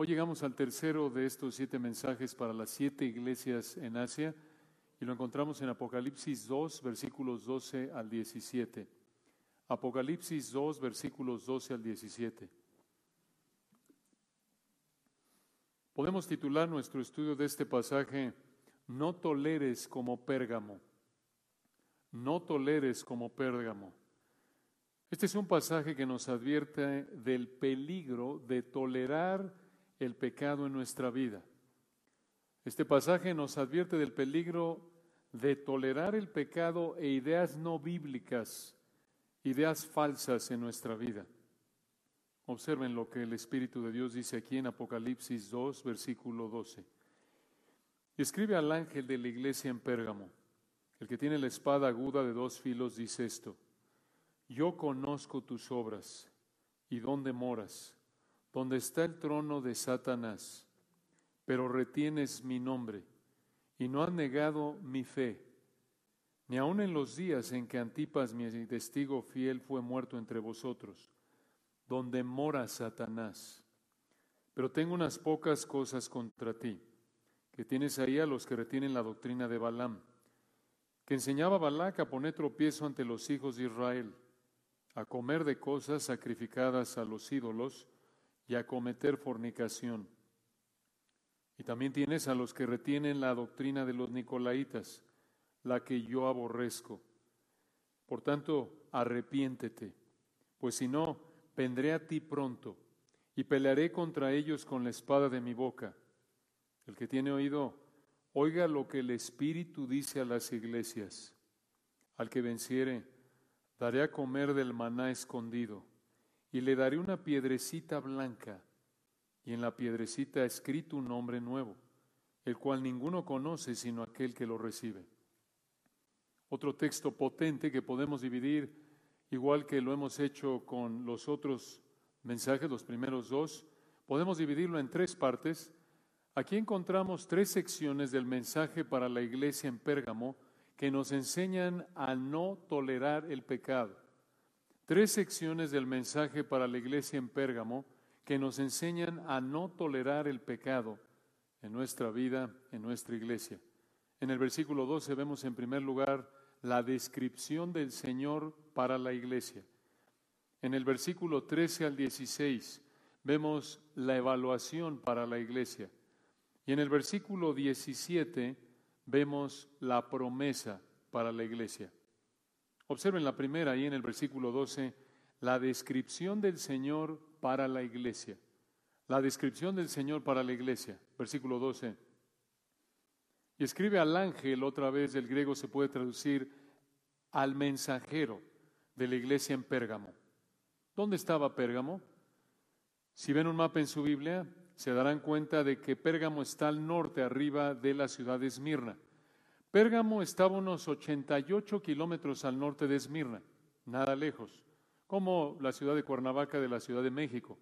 Hoy llegamos al tercero de estos siete mensajes para las siete iglesias en Asia y lo encontramos en Apocalipsis 2, versículos 12 al 17. Apocalipsis 2, versículos 12 al 17. Podemos titular nuestro estudio de este pasaje, No toleres como Pérgamo. No toleres como Pérgamo. Este es un pasaje que nos advierte del peligro de tolerar el pecado en nuestra vida. Este pasaje nos advierte del peligro de tolerar el pecado e ideas no bíblicas, ideas falsas en nuestra vida. Observen lo que el Espíritu de Dios dice aquí en Apocalipsis 2, versículo 12. Escribe al ángel de la iglesia en Pérgamo, el que tiene la espada aguda de dos filos, dice esto yo conozco tus obras y dónde moras, donde está el trono de Satanás, pero retienes mi nombre y no has negado mi fe, ni aun en los días en que Antipas, mi testigo fiel, fue muerto entre vosotros, donde mora Satanás. Pero tengo unas pocas cosas contra ti, que tienes ahí a los que retienen la doctrina de Balaam, que enseñaba a Balac a poner tropiezo ante los hijos de Israel a comer de cosas sacrificadas a los ídolos y a cometer fornicación. Y también tienes a los que retienen la doctrina de los nicolaitas, la que yo aborrezco. Por tanto, arrepiéntete, pues si no, vendré a ti pronto y pelearé contra ellos con la espada de mi boca. El que tiene oído, oiga lo que el Espíritu dice a las iglesias. Al que venciere, Daré a comer del maná escondido y le daré una piedrecita blanca y en la piedrecita escrito un nombre nuevo, el cual ninguno conoce sino aquel que lo recibe. Otro texto potente que podemos dividir, igual que lo hemos hecho con los otros mensajes, los primeros dos, podemos dividirlo en tres partes. Aquí encontramos tres secciones del mensaje para la iglesia en Pérgamo, que nos enseñan a no tolerar el pecado. Tres secciones del mensaje para la iglesia en Pérgamo que nos enseñan a no tolerar el pecado en nuestra vida, en nuestra iglesia. En el versículo 12 vemos en primer lugar la descripción del Señor para la iglesia. En el versículo 13 al 16 vemos la evaluación para la iglesia. Y en el versículo 17 vemos la promesa para la iglesia. Observen la primera ahí en el versículo 12, la descripción del Señor para la iglesia. La descripción del Señor para la iglesia, versículo 12. Y escribe al ángel, otra vez del griego se puede traducir al mensajero de la iglesia en Pérgamo. ¿Dónde estaba Pérgamo? Si ven un mapa en su Biblia, se darán cuenta de que Pérgamo está al norte, arriba de la ciudad de Esmirna. Pérgamo estaba unos 88 kilómetros al norte de Esmirna, nada lejos, como la ciudad de Cuernavaca de la Ciudad de México.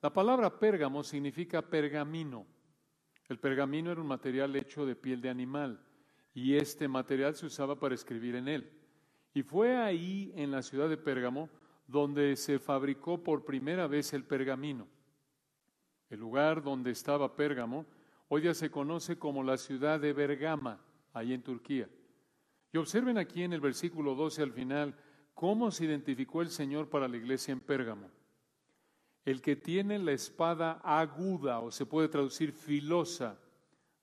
La palabra Pérgamo significa pergamino. El pergamino era un material hecho de piel de animal y este material se usaba para escribir en él. Y fue ahí, en la ciudad de Pérgamo, donde se fabricó por primera vez el pergamino. El lugar donde estaba Pérgamo hoy ya se conoce como la ciudad de Bergama, ahí en Turquía. Y observen aquí en el versículo 12 al final cómo se identificó el Señor para la iglesia en Pérgamo. El que tiene la espada aguda, o se puede traducir filosa,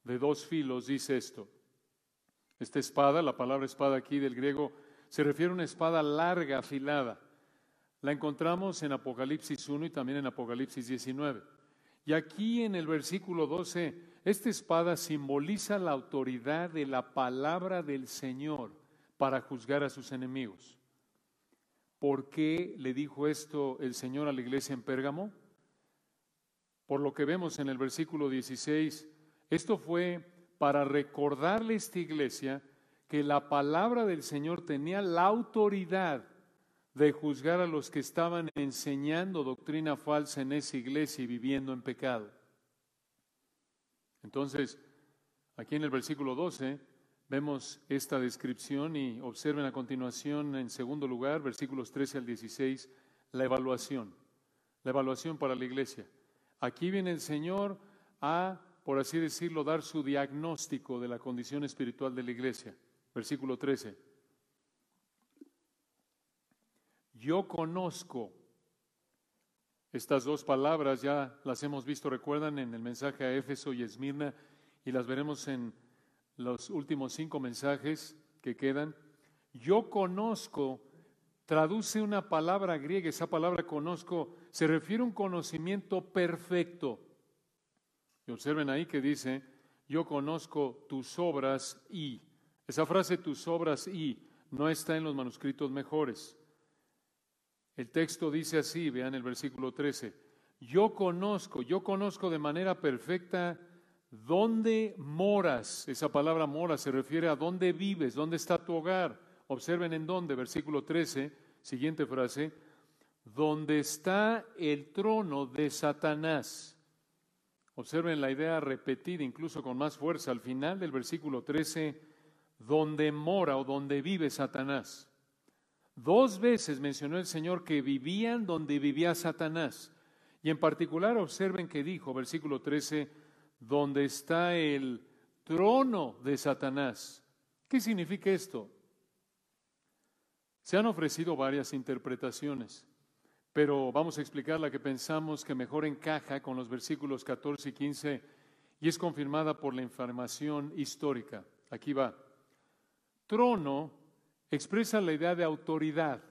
de dos filos, dice esto. Esta espada, la palabra espada aquí del griego, se refiere a una espada larga, afilada. La encontramos en Apocalipsis 1 y también en Apocalipsis 19. Y aquí en el versículo 12, esta espada simboliza la autoridad de la palabra del Señor para juzgar a sus enemigos. ¿Por qué le dijo esto el Señor a la iglesia en Pérgamo? Por lo que vemos en el versículo 16, esto fue para recordarle a esta iglesia que la palabra del Señor tenía la autoridad de juzgar a los que estaban enseñando doctrina falsa en esa iglesia y viviendo en pecado. Entonces, aquí en el versículo 12 vemos esta descripción y observen a continuación, en segundo lugar, versículos 13 al 16, la evaluación, la evaluación para la iglesia. Aquí viene el Señor a, por así decirlo, dar su diagnóstico de la condición espiritual de la iglesia. Versículo 13. Yo conozco. Estas dos palabras ya las hemos visto, recuerdan, en el mensaje a Éfeso y Esmirna, y las veremos en los últimos cinco mensajes que quedan. Yo conozco traduce una palabra griega, esa palabra conozco, se refiere a un conocimiento perfecto. Y observen ahí que dice, yo conozco tus obras y. Esa frase tus obras y no está en los manuscritos mejores. El texto dice así, vean el versículo 13, yo conozco, yo conozco de manera perfecta dónde moras. Esa palabra mora se refiere a dónde vives, dónde está tu hogar. Observen en dónde, versículo 13, siguiente frase, donde está el trono de Satanás. Observen la idea repetida, incluso con más fuerza, al final del versículo 13, donde mora o donde vive Satanás. Dos veces mencionó el Señor que vivían donde vivía Satanás. Y en particular observen que dijo, versículo 13, donde está el trono de Satanás. ¿Qué significa esto? Se han ofrecido varias interpretaciones, pero vamos a explicar la que pensamos que mejor encaja con los versículos 14 y 15 y es confirmada por la información histórica. Aquí va. Trono expresa la idea de autoridad.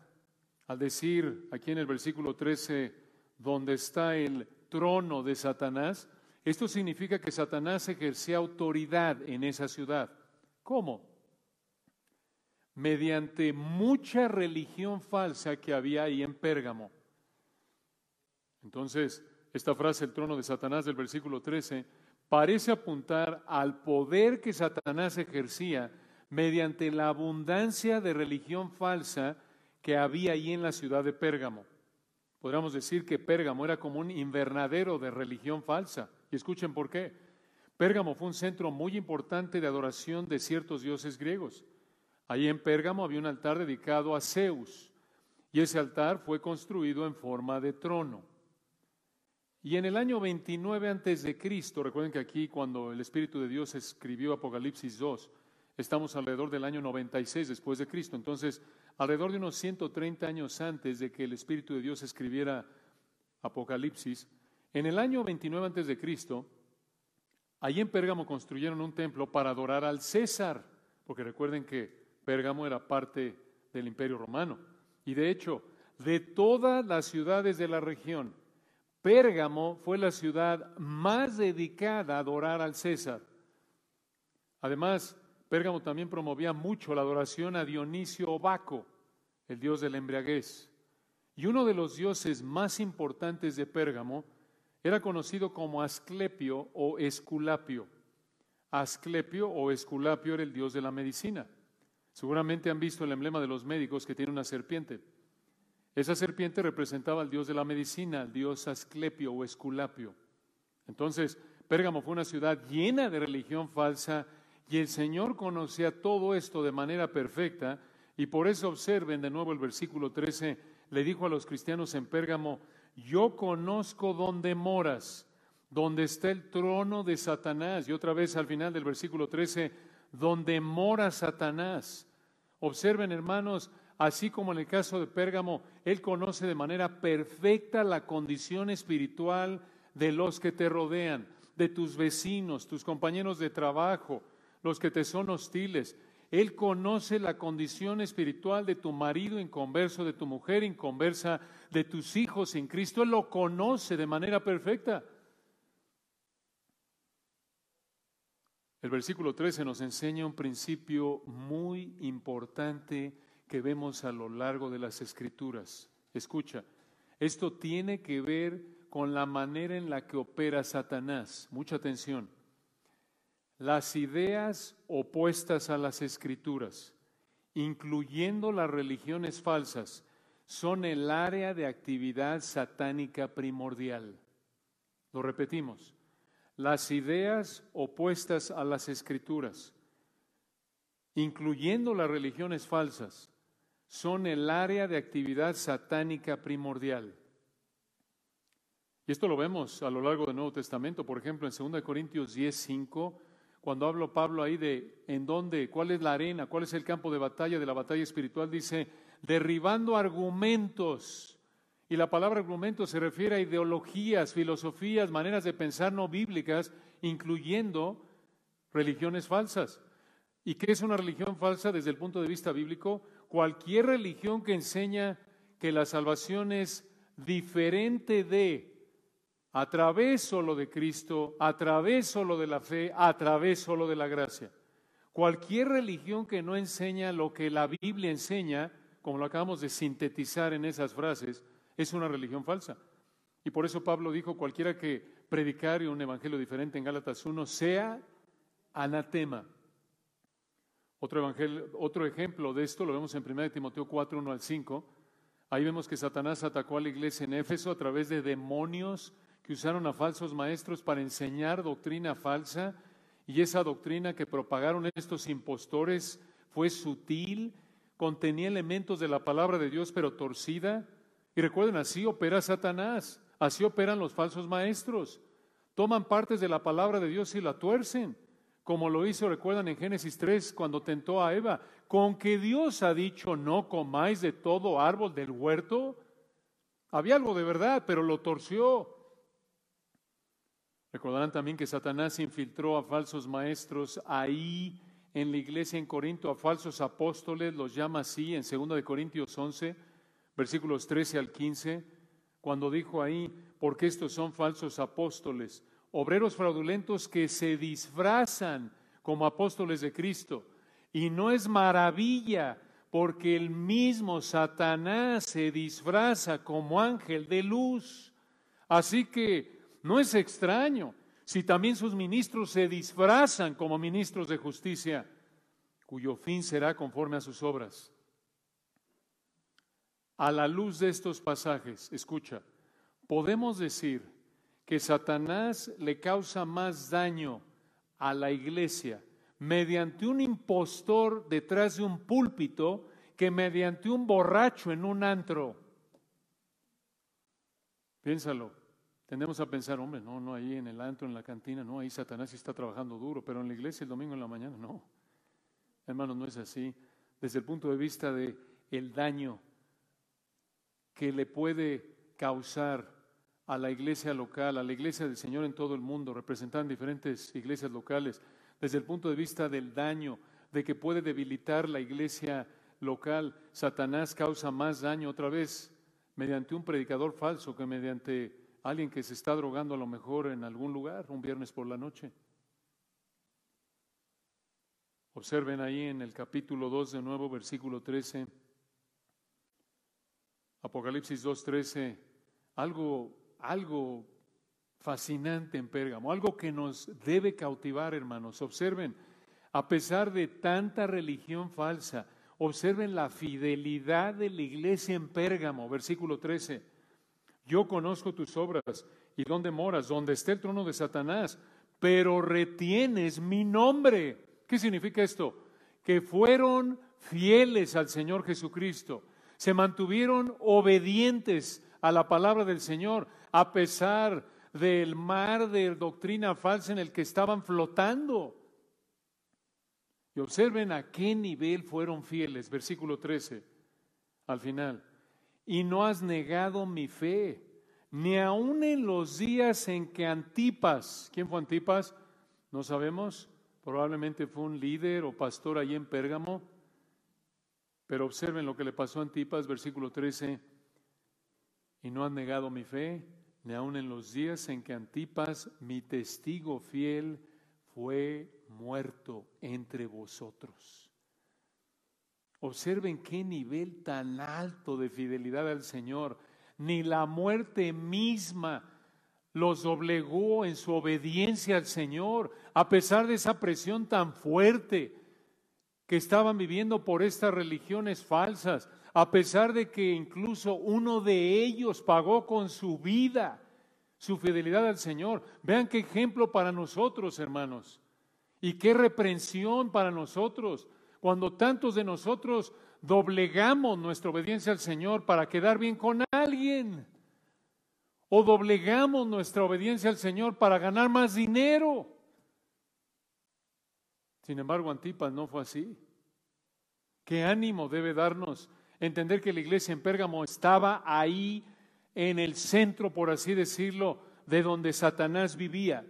Al decir aquí en el versículo 13, donde está el trono de Satanás, esto significa que Satanás ejercía autoridad en esa ciudad. ¿Cómo? mediante mucha religión falsa que había ahí en Pérgamo. Entonces, esta frase, el trono de Satanás del versículo 13, parece apuntar al poder que Satanás ejercía mediante la abundancia de religión falsa que había ahí en la ciudad de Pérgamo. Podríamos decir que Pérgamo era como un invernadero de religión falsa. Y escuchen por qué. Pérgamo fue un centro muy importante de adoración de ciertos dioses griegos. Allí en Pérgamo había un altar dedicado a Zeus y ese altar fue construido en forma de trono. Y en el año 29 antes de Cristo, recuerden que aquí cuando el Espíritu de Dios escribió Apocalipsis 2, estamos alrededor del año 96 después de Cristo. Entonces, alrededor de unos 130 años antes de que el Espíritu de Dios escribiera Apocalipsis, en el año 29 antes de Cristo, allí en Pérgamo construyeron un templo para adorar al César, porque recuerden que Pérgamo era parte del imperio romano. Y de hecho, de todas las ciudades de la región, Pérgamo fue la ciudad más dedicada a adorar al César. Además, Pérgamo también promovía mucho la adoración a Dionisio Baco, el dios de la embriaguez. Y uno de los dioses más importantes de Pérgamo era conocido como Asclepio o Esculapio. Asclepio o Esculapio era el dios de la medicina. Seguramente han visto el emblema de los médicos que tiene una serpiente. Esa serpiente representaba al dios de la medicina, al dios Asclepio o Esculapio. Entonces, Pérgamo fue una ciudad llena de religión falsa y el Señor conocía todo esto de manera perfecta y por eso observen de nuevo el versículo 13, le dijo a los cristianos en Pérgamo, yo conozco dónde moras, donde está el trono de Satanás. Y otra vez al final del versículo 13, donde mora Satanás. Observen, hermanos, así como en el caso de Pérgamo, Él conoce de manera perfecta la condición espiritual de los que te rodean, de tus vecinos, tus compañeros de trabajo, los que te son hostiles. Él conoce la condición espiritual de tu marido inconverso, de tu mujer inconversa, de tus hijos en Cristo. Él lo conoce de manera perfecta. El versículo 13 nos enseña un principio muy importante que vemos a lo largo de las escrituras. Escucha, esto tiene que ver con la manera en la que opera Satanás. Mucha atención. Las ideas opuestas a las escrituras, incluyendo las religiones falsas, son el área de actividad satánica primordial. Lo repetimos las ideas opuestas a las escrituras, incluyendo las religiones falsas, son el área de actividad satánica primordial. Y esto lo vemos a lo largo del Nuevo Testamento, por ejemplo, en 2 Corintios 10, 5, cuando habla Pablo ahí de en dónde, cuál es la arena, cuál es el campo de batalla de la batalla espiritual, dice, derribando argumentos. Y la palabra argumento se refiere a ideologías, filosofías, maneras de pensar no bíblicas, incluyendo religiones falsas. ¿Y qué es una religión falsa desde el punto de vista bíblico? Cualquier religión que enseña que la salvación es diferente de, a través solo de Cristo, a través solo de la fe, a través solo de la gracia. Cualquier religión que no enseña lo que la Biblia enseña, como lo acabamos de sintetizar en esas frases, es una religión falsa. Y por eso Pablo dijo, cualquiera que predicare un evangelio diferente en Gálatas 1, sea anatema. Otro, otro ejemplo de esto lo vemos en 1 Timoteo 4, 1 al 5. Ahí vemos que Satanás atacó a la iglesia en Éfeso a través de demonios que usaron a falsos maestros para enseñar doctrina falsa. Y esa doctrina que propagaron estos impostores fue sutil, contenía elementos de la palabra de Dios, pero torcida. Y recuerden, así opera Satanás, así operan los falsos maestros. Toman partes de la palabra de Dios y la tuercen como lo hizo, recuerdan en Génesis 3, cuando tentó a Eva, con que Dios ha dicho no comáis de todo árbol del huerto. Había algo de verdad, pero lo torció. Recordarán también que Satanás infiltró a falsos maestros ahí en la iglesia en Corinto, a falsos apóstoles, los llama así en 2 de Corintios 11, versículos 13 al 15, cuando dijo ahí, porque estos son falsos apóstoles, obreros fraudulentos que se disfrazan como apóstoles de Cristo. Y no es maravilla, porque el mismo Satanás se disfraza como ángel de luz. Así que no es extraño si también sus ministros se disfrazan como ministros de justicia, cuyo fin será conforme a sus obras. A la luz de estos pasajes, escucha, podemos decir que Satanás le causa más daño a la iglesia mediante un impostor detrás de un púlpito que mediante un borracho en un antro. Piénsalo. Tendemos a pensar, hombre, no, no, ahí en el antro, en la cantina, no, ahí Satanás está trabajando duro, pero en la iglesia el domingo en la mañana, no. Hermanos, no es así. Desde el punto de vista de el daño que le puede causar a la iglesia local, a la iglesia del Señor en todo el mundo, representan diferentes iglesias locales, desde el punto de vista del daño, de que puede debilitar la iglesia local, Satanás causa más daño otra vez mediante un predicador falso que mediante alguien que se está drogando a lo mejor en algún lugar un viernes por la noche. Observen ahí en el capítulo 2 de nuevo, versículo 13, Apocalipsis 2.13, algo algo fascinante en Pérgamo, algo que nos debe cautivar, hermanos. Observen, a pesar de tanta religión falsa, observen la fidelidad de la iglesia en Pérgamo, versículo 13. Yo conozco tus obras y dónde moras, donde está el trono de Satanás, pero retienes mi nombre. ¿Qué significa esto? Que fueron fieles al Señor Jesucristo, se mantuvieron obedientes a la palabra del Señor, a pesar del mar de doctrina falsa en el que estaban flotando. Y observen a qué nivel fueron fieles, versículo 13, al final. Y no has negado mi fe, ni aun en los días en que Antipas, ¿quién fue Antipas? No sabemos, probablemente fue un líder o pastor allí en Pérgamo, pero observen lo que le pasó a Antipas, versículo 13, y no has negado mi fe, ni aun en los días en que Antipas, mi testigo fiel, fue muerto entre vosotros. Observen qué nivel tan alto de fidelidad al Señor. Ni la muerte misma los doblegó en su obediencia al Señor, a pesar de esa presión tan fuerte que estaban viviendo por estas religiones falsas, a pesar de que incluso uno de ellos pagó con su vida su fidelidad al Señor. Vean qué ejemplo para nosotros, hermanos, y qué reprensión para nosotros, cuando tantos de nosotros doblegamos nuestra obediencia al Señor para quedar bien con alguien, o doblegamos nuestra obediencia al Señor para ganar más dinero. Sin embargo, Antipas no fue así. ¿Qué ánimo debe darnos entender que la iglesia en Pérgamo estaba ahí en el centro, por así decirlo, de donde Satanás vivía?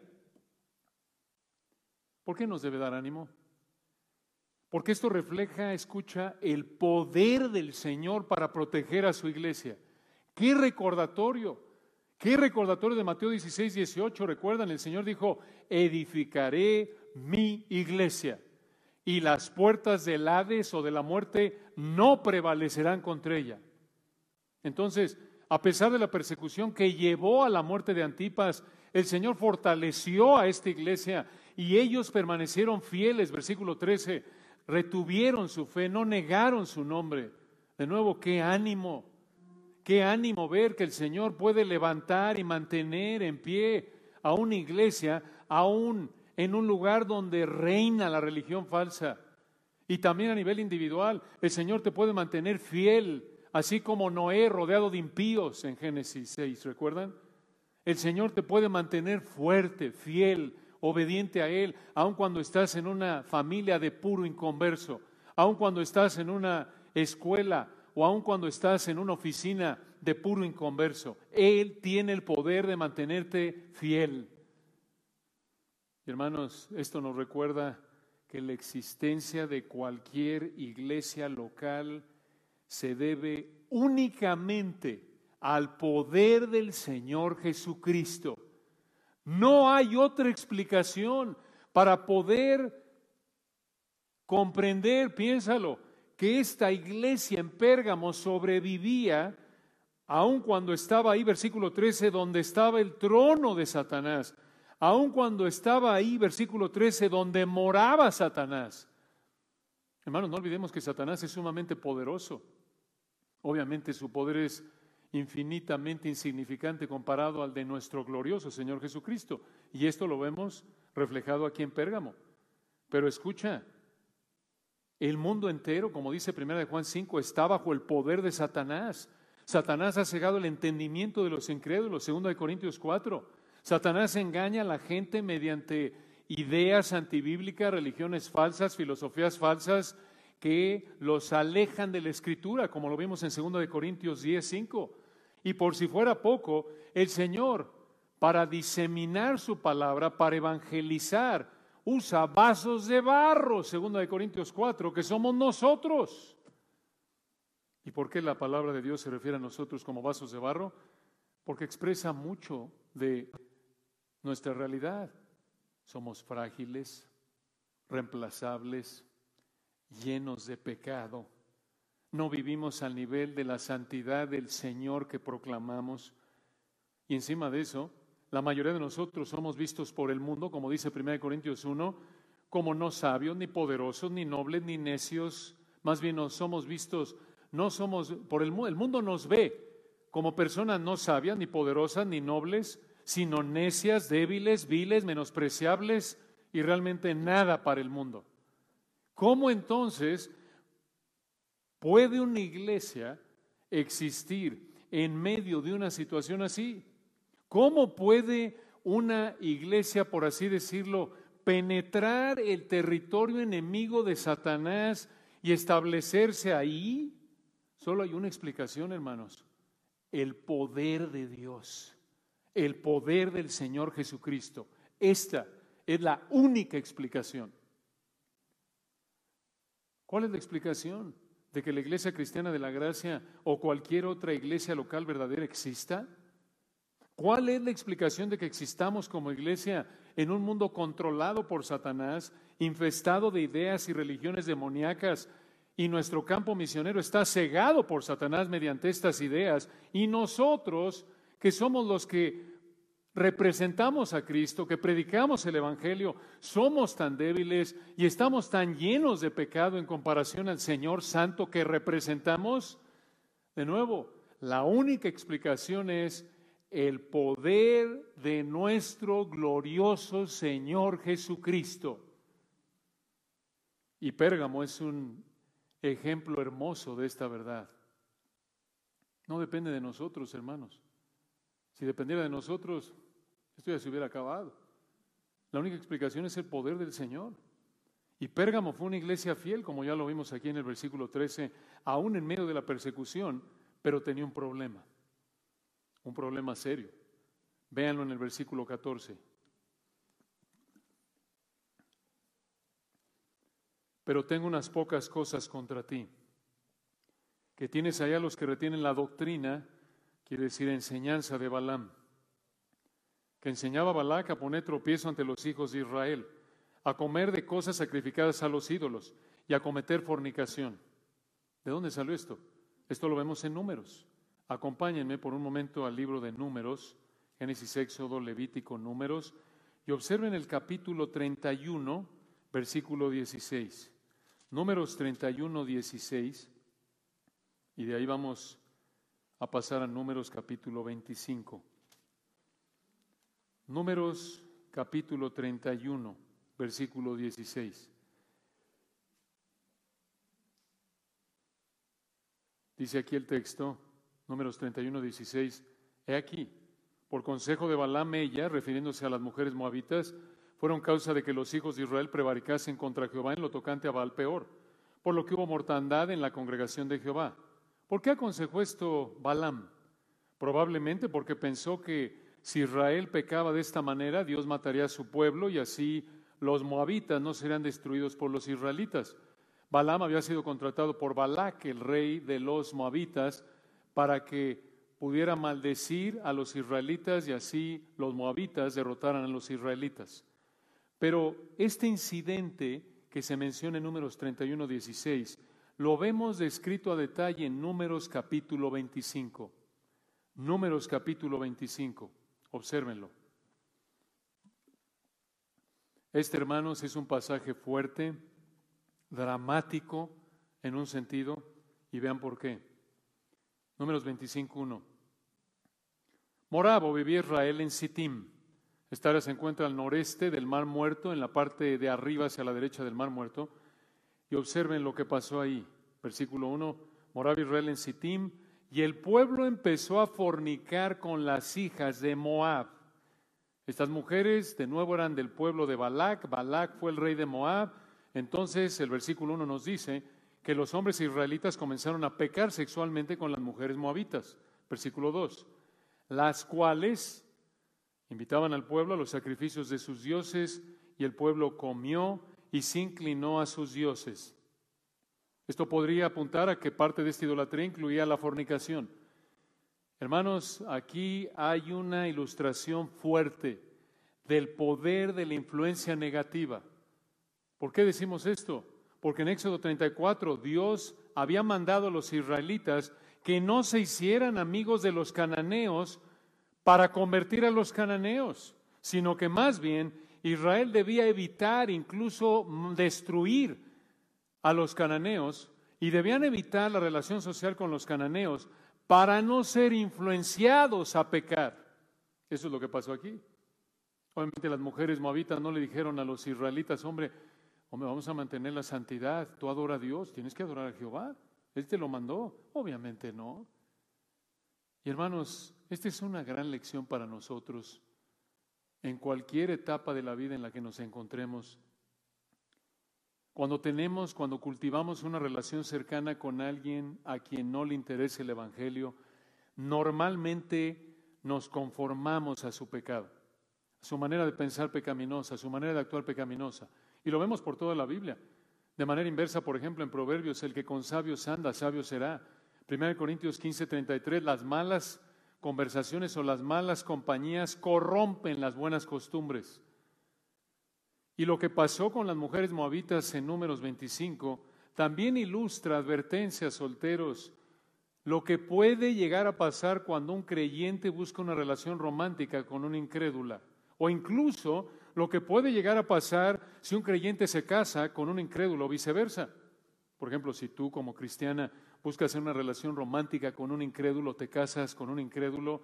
¿Por qué nos debe dar ánimo? Porque esto refleja, escucha, el poder del Señor para proteger a su iglesia. Qué recordatorio, qué recordatorio de Mateo 16, 18. Recuerdan, el Señor dijo, edificaré mi iglesia y las puertas del Hades o de la muerte no prevalecerán contra ella. Entonces, a pesar de la persecución que llevó a la muerte de Antipas, el Señor fortaleció a esta iglesia y ellos permanecieron fieles, versículo 13, retuvieron su fe, no negaron su nombre. De nuevo, qué ánimo, qué ánimo ver que el Señor puede levantar y mantener en pie a una iglesia, aún en un lugar donde reina la religión falsa. Y también a nivel individual, el Señor te puede mantener fiel, así como Noé rodeado de impíos en Génesis 6, ¿recuerdan? El Señor te puede mantener fuerte, fiel, obediente a Él, aun cuando estás en una familia de puro inconverso, aun cuando estás en una escuela o aun cuando estás en una oficina de puro inconverso. Él tiene el poder de mantenerte fiel. Hermanos, esto nos recuerda que la existencia de cualquier iglesia local se debe únicamente al poder del Señor Jesucristo. No hay otra explicación para poder comprender, piénsalo, que esta iglesia en Pérgamo sobrevivía aun cuando estaba ahí, versículo 13, donde estaba el trono de Satanás aun cuando estaba ahí, versículo 13, donde moraba Satanás. Hermanos, no olvidemos que Satanás es sumamente poderoso. Obviamente su poder es infinitamente insignificante comparado al de nuestro glorioso Señor Jesucristo. Y esto lo vemos reflejado aquí en Pérgamo. Pero escucha, el mundo entero, como dice 1 de Juan 5, está bajo el poder de Satanás. Satanás ha cegado el entendimiento de los incrédulos, 2 de Corintios 4. Satanás engaña a la gente mediante ideas antibíblicas, religiones falsas, filosofías falsas que los alejan de la escritura, como lo vimos en 2 de Corintios 10, 5. Y por si fuera poco, el Señor, para diseminar su palabra, para evangelizar, usa vasos de barro, 2 de Corintios 4, que somos nosotros. ¿Y por qué la palabra de Dios se refiere a nosotros como vasos de barro? Porque expresa mucho de nuestra realidad. Somos frágiles, reemplazables, llenos de pecado. No vivimos al nivel de la santidad del Señor que proclamamos. Y encima de eso, la mayoría de nosotros somos vistos por el mundo, como dice 1 Corintios 1, como no sabios, ni poderosos, ni nobles, ni necios. Más bien nos somos vistos, no somos, por el, el mundo nos ve como personas no sabias, ni poderosas, ni nobles, sino necias, débiles, viles, menospreciables y realmente nada para el mundo. ¿Cómo entonces puede una iglesia existir en medio de una situación así? ¿Cómo puede una iglesia, por así decirlo, penetrar el territorio enemigo de Satanás y establecerse ahí? Solo hay una explicación, hermanos, el poder de Dios el poder del Señor Jesucristo. Esta es la única explicación. ¿Cuál es la explicación de que la Iglesia Cristiana de la Gracia o cualquier otra iglesia local verdadera exista? ¿Cuál es la explicación de que existamos como iglesia en un mundo controlado por Satanás, infestado de ideas y religiones demoníacas, y nuestro campo misionero está cegado por Satanás mediante estas ideas, y nosotros que somos los que representamos a Cristo, que predicamos el Evangelio, somos tan débiles y estamos tan llenos de pecado en comparación al Señor Santo que representamos? De nuevo, la única explicación es el poder de nuestro glorioso Señor Jesucristo. Y Pérgamo es un ejemplo hermoso de esta verdad. No depende de nosotros, hermanos Si dependiera de nosotros, ya se hubiera acabado. La única explicación es el poder del Señor. Y Pérgamo fue una iglesia fiel, como ya lo vimos aquí en el versículo 13, aún en medio de la persecución, pero tenía un problema, un problema serio. Véanlo en el versículo 14. Pero tengo unas pocas cosas contra ti, que tienes allá los que retienen la doctrina, quiere decir enseñanza de Balaam, que enseñaba a Balac a poner tropiezo ante los hijos de Israel a comer de cosas sacrificadas a los ídolos y a cometer fornicación. ¿De dónde salió esto? Esto lo vemos en números. Acompáñenme por un momento al libro de números, Génesis, Éxodo, Levítico, números, y observen el capítulo 31, versículo 16. Números 31, 16, y de ahí vamos a pasar a números capítulo 25. Números capítulo 31 versículo 16. Dice aquí el texto, números 31, 16, he aquí, por consejo de Balaam ella, refiriéndose a las mujeres moabitas, fueron causa de que los hijos de Israel prevaricasen contra Jehová en lo tocante a Baal peor, por lo que hubo mortandad en la congregación de Jehová. ¿Por qué aconsejó esto Balaam? Probablemente porque pensó que si Israel pecaba de esta manera, Dios mataría a su pueblo y así los moabitas no serían destruidos por los israelitas. Balaam había sido contratado por Balac, el rey de los moabitas, para que pudiera maldecir a los israelitas y así los moabitas derrotaran a los israelitas. Pero este incidente que se menciona en Números 31, 16, lo vemos descrito a detalle en Números capítulo 25. Números capítulo 25. Obsérvenlo. Este, hermanos, es un pasaje fuerte, dramático en un sentido, y vean por qué. Números 25.1. Morabo vivía Israel en Sittim. Esta área se encuentra al noreste del Mar Muerto, en la parte de arriba hacia la derecha del Mar Muerto. Y observen lo que pasó ahí. Versículo 1. Moraba Israel en Sittim, y el pueblo empezó a fornicar con las hijas de Moab. Estas mujeres de nuevo eran del pueblo de Balac. Balac fue el rey de Moab. Entonces el versículo 1 nos dice que los hombres israelitas comenzaron a pecar sexualmente con las mujeres moabitas. Versículo 2. Las cuales invitaban al pueblo a los sacrificios de sus dioses y el pueblo comió y se inclinó a sus dioses. Esto podría apuntar a que parte de esta idolatría incluía la fornicación. Hermanos, aquí hay una ilustración fuerte del poder de la influencia negativa. ¿Por qué decimos esto? Porque en Éxodo 34 Dios había mandado a los israelitas que no se hicieran amigos de los cananeos para convertir a los cananeos, sino que más bien Israel debía evitar, incluso destruir a los cananeos y debían evitar la relación social con los cananeos para no ser influenciados a pecar. Eso es lo que pasó aquí. Obviamente las mujeres moabitas no le dijeron a los israelitas, hombre, hombre, vamos a mantener la santidad, tú adora a Dios, tienes que adorar a Jehová. Él te lo mandó. Obviamente no. Y hermanos, esta es una gran lección para nosotros en cualquier etapa de la vida en la que nos encontremos. Cuando tenemos, cuando cultivamos una relación cercana con alguien a quien no le interesa el Evangelio, normalmente nos conformamos a su pecado, a su manera de pensar pecaminosa, a su manera de actuar pecaminosa. Y lo vemos por toda la Biblia. De manera inversa, por ejemplo, en Proverbios, el que con sabios anda, sabio será. 1 Corintios 15, 33, las malas conversaciones o las malas compañías corrompen las buenas costumbres. Y lo que pasó con las mujeres moabitas en números 25 también ilustra advertencias solteros, lo que puede llegar a pasar cuando un creyente busca una relación romántica con una incrédula, o incluso lo que puede llegar a pasar si un creyente se casa con un incrédulo o viceversa. Por ejemplo, si tú como cristiana buscas una relación romántica con un incrédulo, te casas con un incrédulo,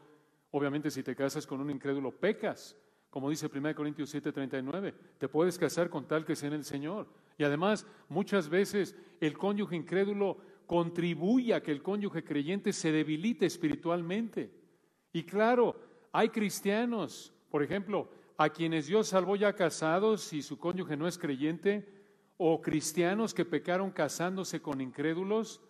obviamente si te casas con un incrédulo pecas, como dice 1 Corintios 7:39, te puedes casar con tal que sea en el Señor. Y además, muchas veces el cónyuge incrédulo contribuye a que el cónyuge creyente se debilite espiritualmente. Y claro, hay cristianos, por ejemplo, a quienes Dios salvó ya casados y su cónyuge no es creyente, o cristianos que pecaron casándose con incrédulos.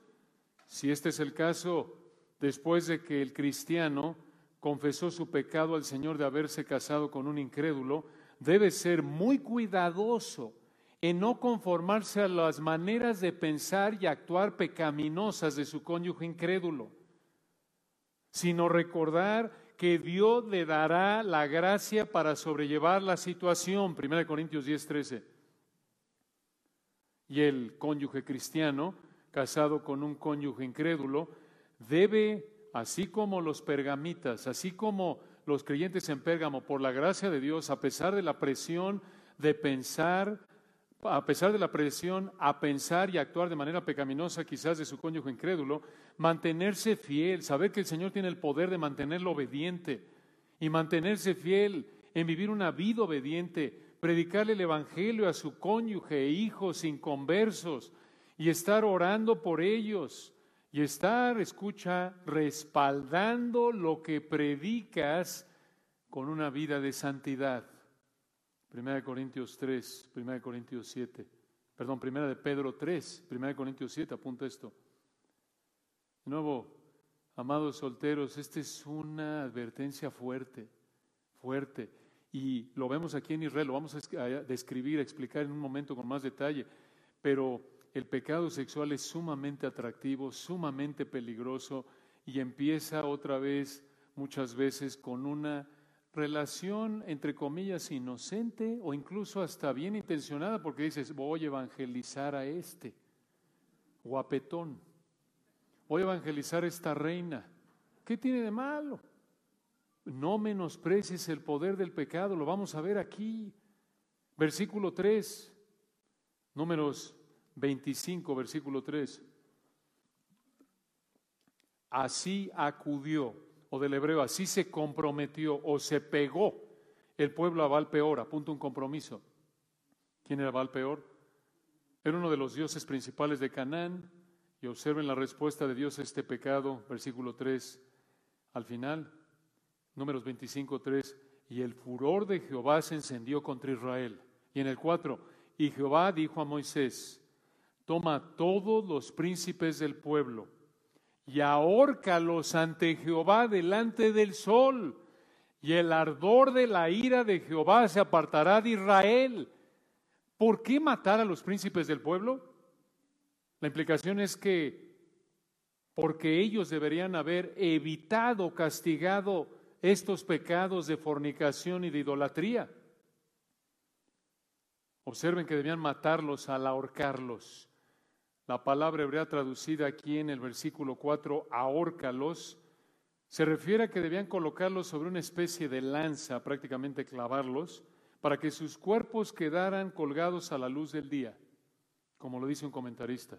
Si este es el caso, después de que el cristiano confesó su pecado al Señor de haberse casado con un incrédulo, debe ser muy cuidadoso en no conformarse a las maneras de pensar y actuar pecaminosas de su cónyuge incrédulo, sino recordar que Dios le dará la gracia para sobrellevar la situación. 1 Corintios 10, 13. Y el cónyuge cristiano, casado con un cónyuge incrédulo, debe, así como los pergamitas, así como los creyentes en Pérgamo, por la gracia de Dios, a pesar de la presión de pensar, a pesar de la presión a pensar y actuar de manera pecaminosa quizás de su cónyuge incrédulo, mantenerse fiel, saber que el Señor tiene el poder de mantenerlo obediente y mantenerse fiel en vivir una vida obediente, predicarle el Evangelio a su cónyuge e hijos inconversos y estar orando por ellos y estar, escucha, respaldando lo que predicas con una vida de santidad. Primera de Corintios 3, Primera de Corintios 7, perdón, Primera de Pedro 3, Primera de Corintios 7, apunta esto. De nuevo, amados solteros, esta es una advertencia fuerte, fuerte. Y lo vemos aquí en Israel, lo vamos a describir, a explicar en un momento con más detalle. Pero el pecado sexual es sumamente atractivo, sumamente peligroso y empieza otra vez muchas veces con una relación, entre comillas, inocente o incluso hasta bien intencionada, porque dices, voy a evangelizar a este guapetón, voy a evangelizar a esta reina. ¿Qué tiene de malo? No menosprecies el poder del pecado, lo vamos a ver aquí. Versículo 3, números 25, versículo 3. Así acudió o del hebreo, así se comprometió o se pegó el pueblo a Valpeor, apunta un compromiso. ¿Quién era Valpeor? Era uno de los dioses principales de Canaán y observen la respuesta de Dios a este pecado, versículo 3, al final, números 25, 3, y el furor de Jehová se encendió contra Israel. Y en el 4, y Jehová dijo a Moisés, toma todos los príncipes del pueblo y ahórcalos ante Jehová delante del sol, y el ardor de la ira de Jehová se apartará de Israel. ¿Por qué matar a los príncipes del pueblo? La implicación es que porque ellos deberían haber evitado, castigado estos pecados de fornicación y de idolatría. Observen que debían matarlos al ahorcarlos. La palabra hebrea traducida aquí en el versículo 4, ahórcalos, se refiere a que debían colocarlos sobre una especie de lanza, prácticamente clavarlos, para que sus cuerpos quedaran colgados a la luz del día, como lo dice un comentarista.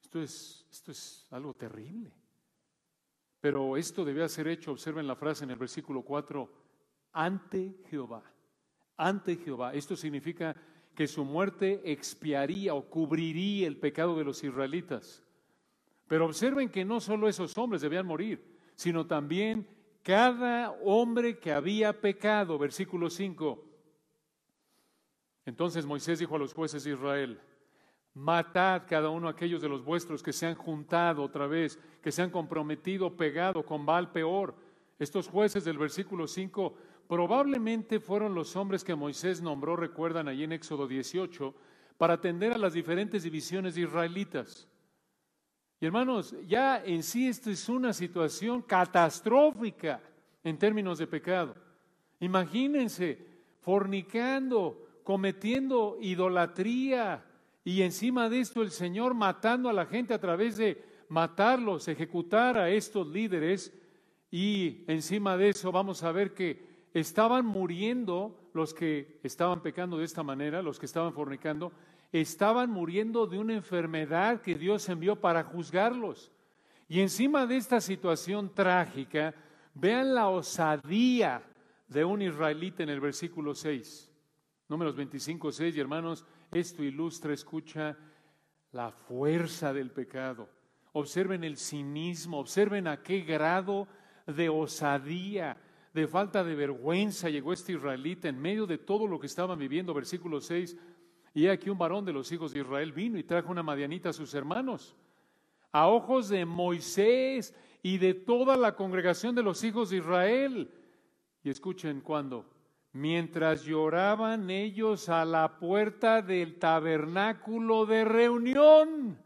Esto es, esto es algo terrible. Pero esto debía ser hecho, observen la frase en el versículo 4, ante Jehová. Ante Jehová. Esto significa que su muerte expiaría o cubriría el pecado de los israelitas. Pero observen que no solo esos hombres debían morir, sino también cada hombre que había pecado. Versículo 5. Entonces Moisés dijo a los jueces de Israel, matad cada uno aquellos de los vuestros que se han juntado otra vez, que se han comprometido, pegado con Baal peor. Estos jueces del versículo 5 probablemente fueron los hombres que Moisés nombró, recuerdan allí en Éxodo 18, para atender a las diferentes divisiones israelitas. Y hermanos, ya en sí esto es una situación catastrófica en términos de pecado. Imagínense fornicando, cometiendo idolatría y encima de esto el Señor matando a la gente a través de matarlos, ejecutar a estos líderes y encima de eso vamos a ver que estaban muriendo los que estaban pecando de esta manera, los que estaban fornicando, estaban muriendo de una enfermedad que Dios envió para juzgarlos. Y encima de esta situación trágica, vean la osadía de un israelita en el versículo 6. Números 25, 6, y hermanos, esto ilustra, escucha, la fuerza del pecado. Observen el cinismo, observen a qué grado de osadía, de falta de vergüenza llegó este israelita en medio de todo lo que estaban viviendo, versículo 6. Y aquí un varón de los hijos de Israel vino y trajo una madianita a sus hermanos. A ojos de Moisés y de toda la congregación de los hijos de Israel. Y escuchen cuando, mientras lloraban ellos a la puerta del tabernáculo de reunión.